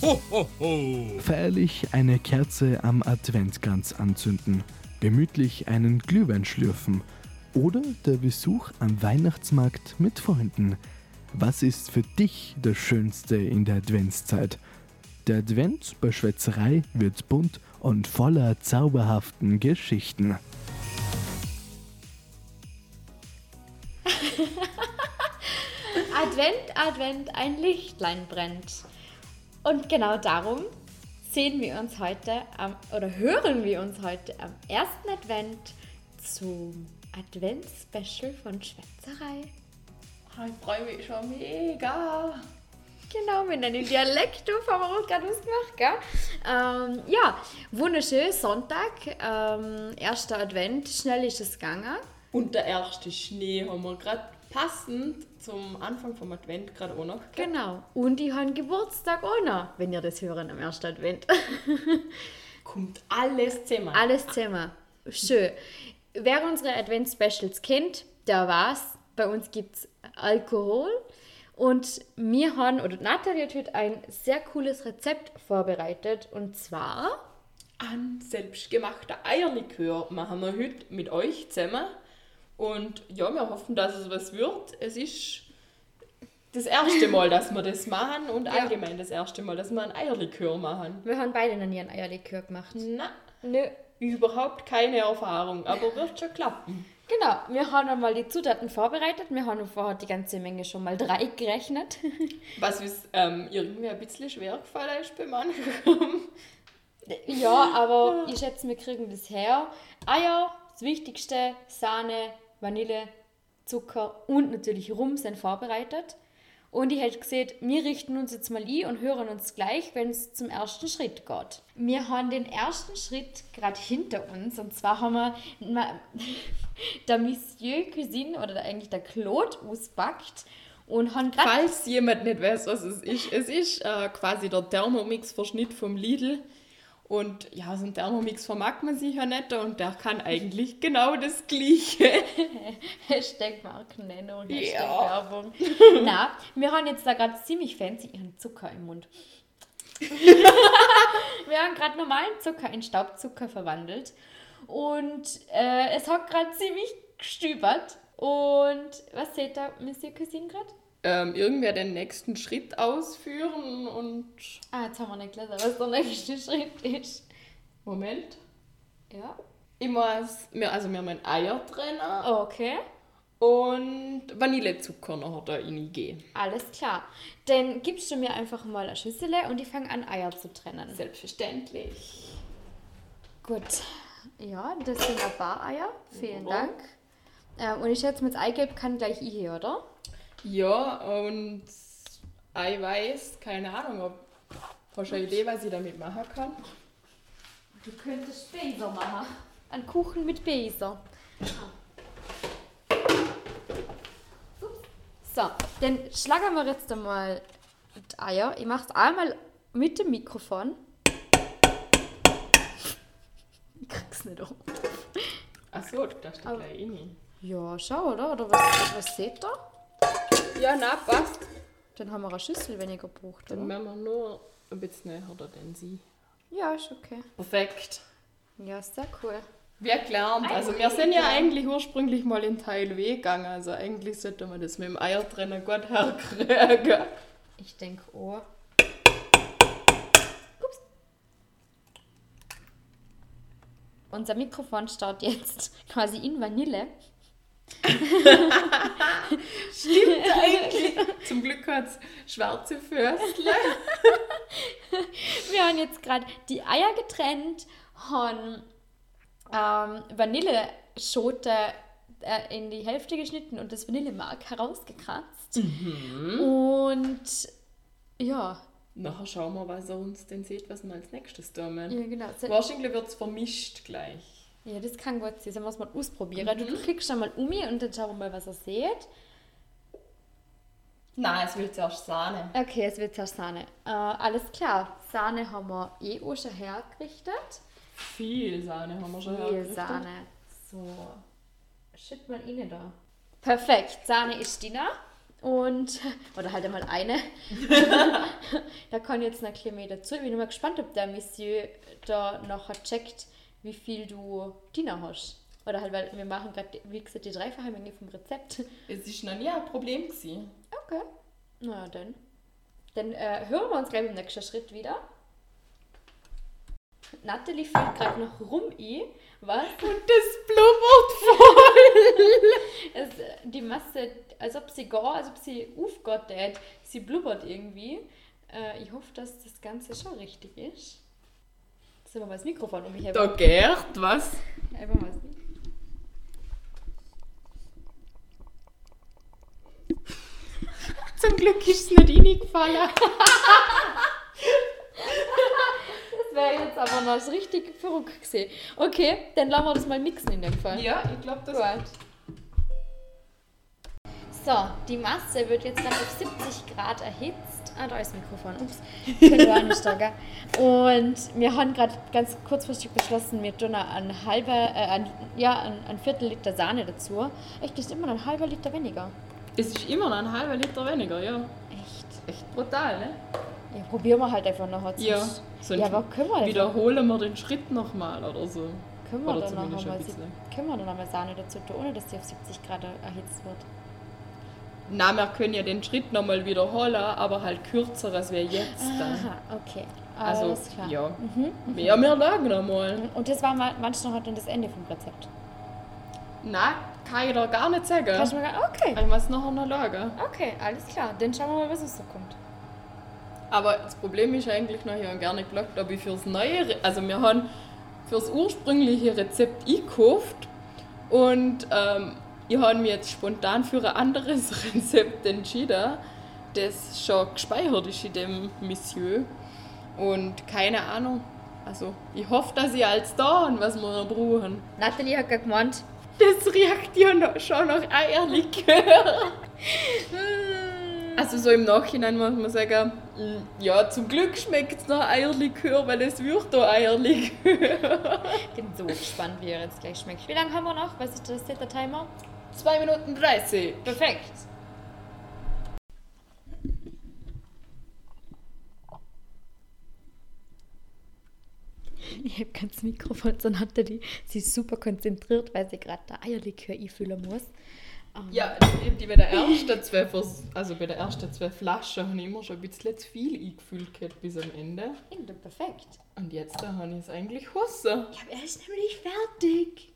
Ho, ho, ho. Feierlich eine Kerze am Adventkranz anzünden, gemütlich einen Glühwein schlürfen oder der Besuch am Weihnachtsmarkt mit Freunden. Was ist für dich das Schönste in der Adventszeit? Der Advent bei Schwätzerei wird bunt und voller zauberhaften Geschichten. Advent, Advent, ein Lichtlein brennt. Und genau darum sehen wir uns heute am, oder hören wir uns heute am ersten Advent zum Advents-Special von Schwätzerei. Ich freue mich schon mega. Genau, mit einem Dialekt, du haben wir gerade ausgemacht, gell? Ähm, ja, wunderschön, Sonntag, ähm, erster Advent, schnell ist es gegangen. Und der erste Schnee haben wir gerade passend zum Anfang vom Advent gerade auch noch. gell? Genau, und ich habe Geburtstag auch noch, wenn ihr das hören am ersten Advent. Kommt alles zusammen. Alles zusammen. Schön. Wer unsere Advent-Specials kennt, der weiß, bei uns gibt es Alkohol. Und wir haben, oder Nathalie hat heute ein sehr cooles Rezept vorbereitet. Und zwar, Ein selbstgemachter Eierlikör machen wir heute mit euch zusammen. Und ja, wir hoffen, dass es was wird. Es ist das erste Mal, dass wir das machen und allgemein das erste Mal, dass wir einen Eierlikör machen. wir haben beide noch nie ein Eierlikör gemacht. Na, Nö. überhaupt keine Erfahrung, aber wird schon klappen. Genau, wir haben einmal die Zutaten vorbereitet. Wir haben vorher die ganze Menge schon mal drei gerechnet. Was uns ähm, irgendwie ein bisschen schwer gefallen ist bei manchen. Ja, aber ich schätze, wir kriegen das her. Eier, das Wichtigste, Sahne, Vanille, Zucker und natürlich Rum sind vorbereitet. Und ich hätte gesehen, wir richten uns jetzt mal ein und hören uns gleich, wenn es zum ersten Schritt geht. Wir haben den ersten Schritt gerade hinter uns und zwar haben wir der Monsieur Cuisine oder eigentlich der Claude ausbackt und haben gerade Falls jemand nicht weiß, was es ist, es ist äh, quasi der Thermomix-Verschnitt vom Lidl. Und ja, so ein Thermomix vermag man sich ja nicht und der kann eigentlich genau das Gleiche. Hashtag Markennennung, Hashtag Ja. Werbung. Na, wir haben jetzt da gerade ziemlich fancy ihren Zucker im Mund. wir haben gerade normalen Zucker in Staubzucker verwandelt und äh, es hat gerade ziemlich gestübert. Und was seht ihr, Monsieur Cuisine gerade? Ähm, irgendwer den nächsten Schritt ausführen und. Ah, jetzt haben wir nicht gelesen, was der nächste Schritt ist. Moment. Ja. Ich muss, wir, also wir haben einen Eiertrenner Okay, und Vanillezucker noch da reingehen. alles klar. Dann gibst du mir einfach mal eine Schüssel und ich fange an, Eier zu trennen. Selbstverständlich. Gut. Ja, das sind ein paar Eier. Vielen Ja. Dank. Ähm, und ich schätze, mit Eigelb kann gleich ich hier, oder? Ja, und Eiweiß, keine Ahnung, ob. Hast du eine Idee, was ich damit machen kann? Du könntest Beiser machen. Ein Kuchen mit Beiser. So, dann schlagen wir jetzt einmal die Eier. Ich mache es einmal mit dem Mikrofon. Ich krieg's nicht auf. Achso, da steht Aber- gleich rein. Ja, schau, oder? Oder was, was seht ihr? Ja, na, passt. Dann haben wir eine Schüssel weniger gebraucht, Dann oder? machen wir nur ein bisschen näher da denn sie. Ja, ist okay. Perfekt. Ja, sehr cool. Wir gelernt. Also wir sind ja eigentlich ursprünglich mal in Teil W gegangen. Also eigentlich sollte man das mit dem Eiertrenner gut herkriegen. Ich denke auch. Ups. Unser Mikrofon staut jetzt quasi in Vanille. Stimmt eigentlich. Zum Glück hat es schwarze Förstle. Wir haben jetzt gerade die Eier getrennt, haben ähm, Vanilleschote äh, in die Hälfte geschnitten und das Vanillemark herausgekratzt. Und ja, Nachher schauen wir, was er uns denn sieht, was wir als nächstes tun. ja genau. Wahrscheinlich wird es vermischt gleich. Ja, das kann gut sein. Sollen wir es mal ausprobieren? Du, du klickst einmal um mich und dann schauen wir mal, was er sieht. Nein, es wird zuerst Sahne. Okay, es wird zuerst Sahne. Äh, alles klar. Sahne haben wir eh auch schon hergerichtet. Viel Sahne haben wir schon Viel hergerichtet. Sahne. So. Schütt mal rein da. Perfekt. Sahne ist Dina. Und, oder halt einmal eine. da kann jetzt noch ein bisschen mehr dazu. Ich bin mal gespannt, ob der Monsieur da nachher checkt, wie viel du Diener hast. Oder halt, weil wir machen gerade, wie gesagt, die dreifache Menge vom Rezept. Es ist noch nie ein Problem gewesen. Okay. Na ja, dann. Dann äh, hören wir uns gleich im nächsten Schritt wieder. Natalie füllt gerade noch rum ein. Was? Und das blubbert voll. Es, die Masse, als ob sie gar, als ob sie aufgeht, hat. sie blubbert irgendwie. Äh, ich hoffe, dass das Ganze schon richtig ist. Jetzt wir mal das Mikrofon um mich herum. Da gärt was. Einfach mal das. Zum Glück ist es nicht reingefallen. Das wäre jetzt aber noch richtig verrückt gesehen. Okay, dann lassen wir das mal mixen in dem Fall. Ja, ich glaube, das Gut. So, die Masse wird jetzt dann auf 70 Grad erhitzt. Ah, da ist das Mikrofon. Ups. Wir auch nicht da, gell? Und wir haben gerade ganz kurzfristig beschlossen, wir tun ein halber, äh, ein, ja, ein, ein Viertel Liter Sahne dazu. Echt, das ist immer noch ein halber Liter weniger. Es ist immer noch ein halber Liter weniger, ja. Echt. Echt brutal, ne? Ja, probieren wir halt einfach nachher. Ja. Sonst Ja, aber können wir, wiederholen wir den Schritt nochmal oder so. können wir oder dann noch ein mal, bisschen. können wir dann noch mal Sahne dazu tun, ohne dass die auf 70 Grad erhitzt wird? Na, wir können ja den Schritt nochmal wiederholen, aber halt kürzer als wir jetzt dann. Aha, okay. Also, Alles klar. ja. Mhm. Ja, wir lagen nochmal. Und das war ma- manchmal noch dann das Ende vom Rezept. Na, kann ich da gar nicht sagen. Kannst du mir gar- okay. Ich muss nachher noch lagen. Okay, alles klar. Dann schauen wir mal, was es so kommt. Aber das Problem ist eigentlich noch, ich habe gar nicht gesagt, ob ich fürs neue, Re also wir haben fürs ursprüngliche Rezept eingekauft und ähm, ich habe mich jetzt spontan für ein anderes Rezept entschieden, das schon gespeichert ist in dem Monsieur. Und keine Ahnung, also ich hoffe, dass ich alles da was wir noch brauchen. Nathalie hat gerade gemeint, Das riecht ja noch, schon nach Eierlikör. Also so im Nachhinein muss man sagen, mm, ja, zum Glück schmeckt es nach Eierlikör, weil es wird da Eierlikör. ich bin so gespannt, wie er jetzt gleich schmeckt. Wie lange haben wir noch? Was ist das der Timer? 2 Minuten 30. Perfekt. Ich habe ganz Mikrofon zur Nathalie. Sie ist super konzentriert, weil sie gerade der Eierlikör einfüllen muss. Ähm, Ja, die bei der ersten zwei, Vers also bei der ersten zwei Flaschen habe ich immer schon ein bisschen zu viel eingefüllt gehabt bis am Ende. Irgendwie perfekt. Und jetzt da habe ich es eigentlich Husse. Ja, aber er ist nämlich fertig.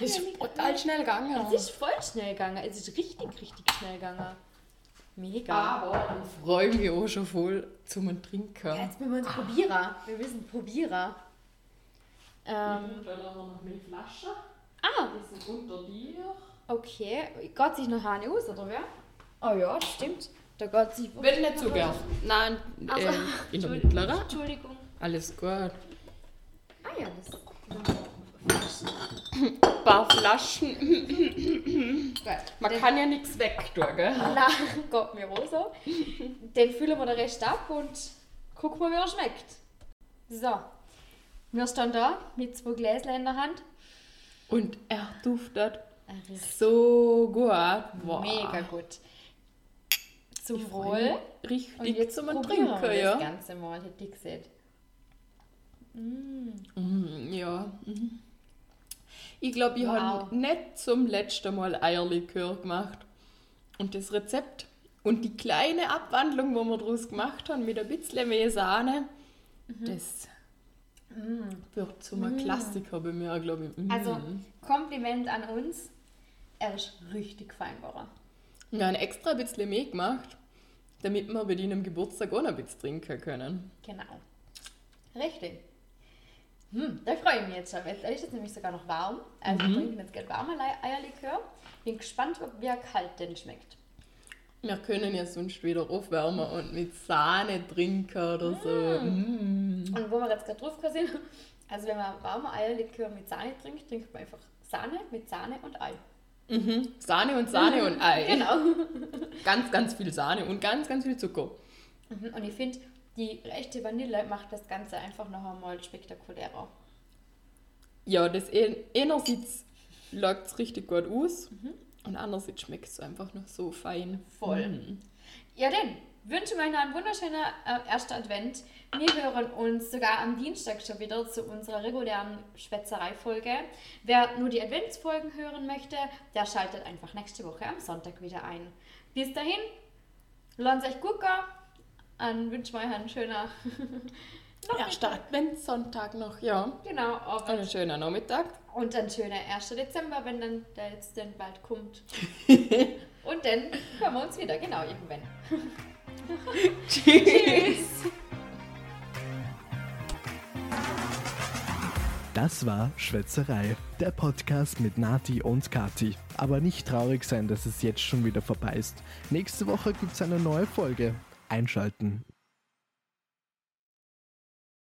Das ist total schnell gegangen. Es ist voll schnell gegangen. Es ist richtig, richtig schnell gegangen. Mega. Aber ich freue mich auch schon voll zum Trinken. Ja, jetzt müssen wir uns probieren. Wir müssen probieren. Ich Ähm, nehme dann aber noch meine Flasche. ah, Die sind unter dir. okay. Geht sich noch eine aus, oder wer? Oh ja, stimmt. Da geht sich Wenn nicht so gern. Nein, Ach so. äh, in der Entschuldigung. mittleren. Entschuldigung. Alles gut. Ah ja, das. Ein paar Flaschen. Man Den- kann ja nichts wegtun, gell? Nein, geht mir so. Den füllen wir den Rest ab und gucken wir, wie er schmeckt. So. Wir stehen da mit zwei Gläschen in der Hand. Und er duftet Er so gut. Boah. mega gut. Zum Wohl. mich Und Richtig jetzt zum probieren wir Trinken, das ja. Ganze mal, hätte ich gesehen. Mhm, ja. mhm. Ich glaube, ich Wow. habe nicht zum letzten Mal Eierlikör gemacht. Und das Rezept und die kleine Abwandlung, wo wir daraus gemacht haben, mit ein bisschen mehr Sahne, Mhm. das wird zum Klassiker bei mir, glaube ich. Mhm. Also, Kompliment an uns. Er ist richtig fein geworden. Wir haben extra ein bisschen mehr gemacht, damit wir bei deinem Geburtstag auch noch ein bisschen trinken können. Genau. Richtig. Hm, da freue ich mich jetzt schon. Jetzt ist es nämlich sogar noch warm. Also wir trinken jetzt gerade warme Ei- Eierlikör. Bin gespannt, ob wie er kalt denn schmeckt. Wir können ja sonst wieder aufwärmen und mit Sahne trinken oder so. Mm. Und wo wir jetzt gerade drauf sind, also wenn man warme Eierlikör mit Sahne trinkt, trinkt man einfach Sahne mit Sahne und Ei. Mhm. Sahne und Sahne und Ei. Genau. Ganz, ganz viel Sahne und ganz, ganz viel Zucker. Mhm, Und ich finde, die echte Vanille macht das Ganze einfach noch einmal spektakulärer. Ja, das ein- einerseits läuft es richtig gut aus und andererseits schmeckt es einfach noch so fein. Voll. Mm. Ja, denn, euch noch einen wunderschönen äh, ersten Advent. Wir hören uns sogar am Dienstag schon wieder zu unserer regulären Schwätzerei-Folge. Wer nur die Adventsfolgen hören möchte, der schaltet einfach nächste Woche am Sonntag wieder ein. Bis dahin, lasst euch gut gehen. Dann wünschen wir euch einen schönen Erster Adventssonntag noch, ja. Genau, Und aber einen schönen Nachmittag. und ein schöner 1. Dezember, wenn dann der jetzt dann bald kommt. und dann hören wir uns wieder, genau, irgendwann. Tschüss. Das war Schwätzerei, der Podcast mit Nati und Kati. Aber nicht traurig sein, dass es jetzt schon wieder vorbei ist. Nächste Woche gibt's eine neue Folge. Einschalten.